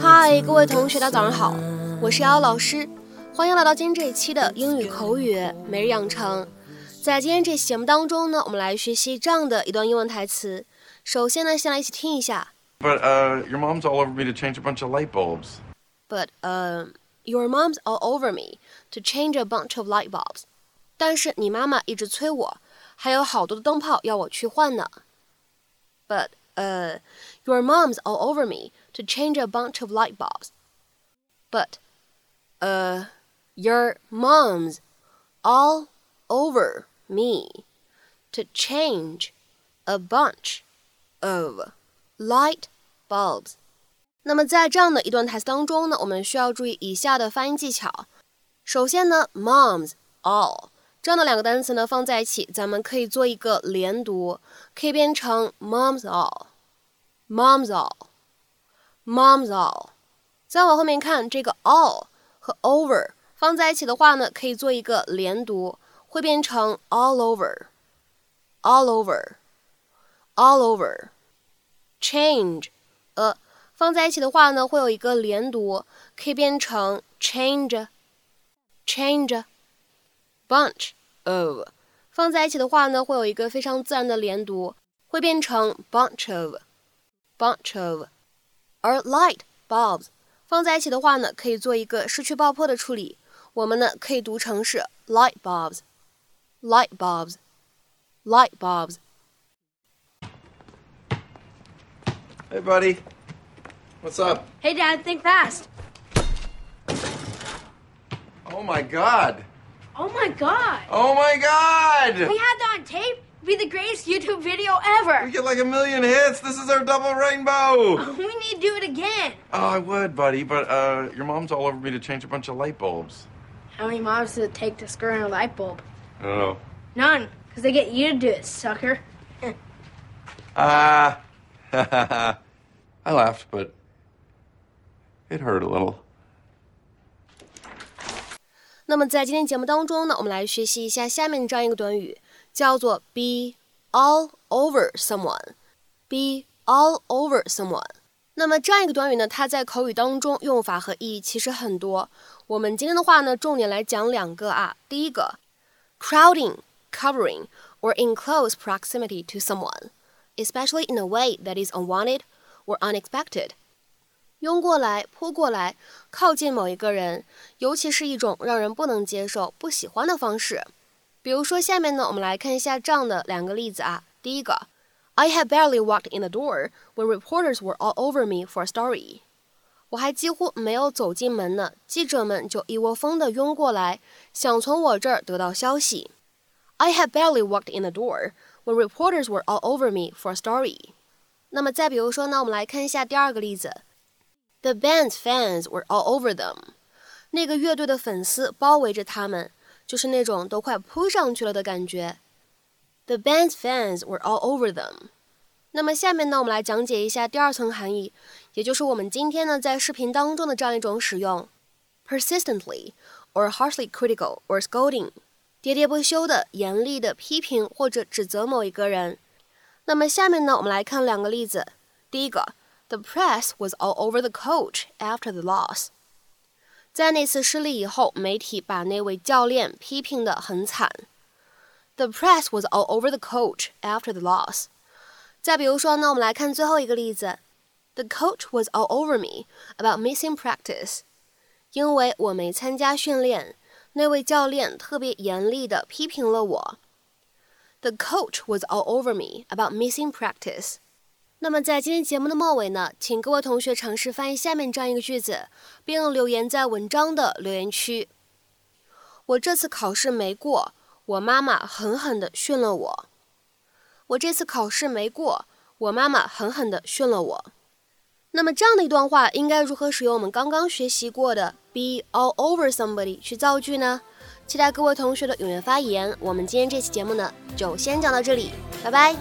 嗨，各位同学，大家早上好，我是瑶瑶老师，欢迎来到今天这一期的英语口语每日养成。在今天这期节目当中呢，我们来学习这样的一段英文台词。首先呢，先来一起听一下。But uh, your mom's all over me to change a bunch of light bulbs. But uh, your mom's all over me to change a bunch of light bulbs. 但是你妈妈一直催我，还有好多的灯泡要我去换呢。But uh, your mom's all over me to change a bunch of light bulbs. But uh, your mom's all over me to change a bunch of light bulbs。那么在这样的一段台词当中呢，我们需要注意以下的发音技巧。首先呢，moms all 这样的两个单词呢放在一起，咱们可以做一个连读，可以变成 moms all，moms all，moms all。再往后面看，这个 all 和 over 放在一起的话呢，可以做一个连读，会变成 all over，all over，all over。change，呃，放在一起的话呢，会有一个连读，可以变成 change，change。bunch of 放在一起的话呢，会有一个非常自然的连读，会变成 bunch of，bunch of。而 light bulbs 放在一起的话呢，可以做一个失去爆破的处理，我们呢可以读成是 light bulbs，light bulbs，light bulbs。Hey, buddy. What's up? Hey, Dad, think fast. Oh my god. Oh my god. Oh my god! We had that on tape. It'd be the greatest YouTube video ever. We get like a million hits. This is our double rainbow. We need to do it again. Oh, I would, buddy, but uh, your mom's all over me to change a bunch of light bulbs. How many moms does it take to screw in a light bulb? I don't know. None, because they get you to do it, sucker. Ah. I laughed, but it hurt a little. 那么在今天节目当中呢，我们来学习一下下面这样一个短语，叫做 be all over someone。be all over someone。那么这样一个短语呢，它在口语当中用法和意义其实很多。我们今天的话呢，重点来讲两个啊。第一个，crowding, covering, or in close proximity to someone, especially in a way that is unwanted or unexpected。 拥过来、扑过来、靠近某一个人，尤其是一种让人不能接受、不喜欢的方式。比如说，下面呢，我们来看一下这样的两个例子啊。第一个，I had barely walked in the door when reporters were all over me for a story。我还几乎没有走进门呢，记者们就一窝蜂地拥过来，想从我这儿得到消息。I had barely walked in the door when reporters were all over me for a story。那么再比如说呢，我们来看一下第二个例子。The band's fans were all over them。那个乐队的粉丝包围着他们，就是那种都快扑上去了的感觉。The band's fans were all over them。那么下面呢，我们来讲解一下第二层含义，也就是我们今天呢在视频当中的这样一种使用：persistently or harshly critical or scolding，喋喋不休的、严厉的批评或者指责某一个人。那么下面呢，我们来看两个例子。第一个。The press was all over the coach after the loss。在那次失利以后，媒体把那位教练批评得很惨。The press was all over the coach after the loss。再比如说呢，我们来看最后一个例子。The coach was all over me about missing practice。因为我没参加训练，那位教练特别严厉地批评了我。The coach was all over me about missing practice。 那么在今天节目的末尾呢，请各位同学尝试翻译下面这样一个句子，并留言在文章的留言区。我这次考试没过，我妈妈狠狠地训了我。我这次考试没过，我妈妈狠狠地训了我。那么这样的一段话应该如何使用我们刚刚学习过的 be all over somebody 去造句呢？期待各位同学的踊跃发言。我们今天这期节目呢，就先讲到这里，拜拜。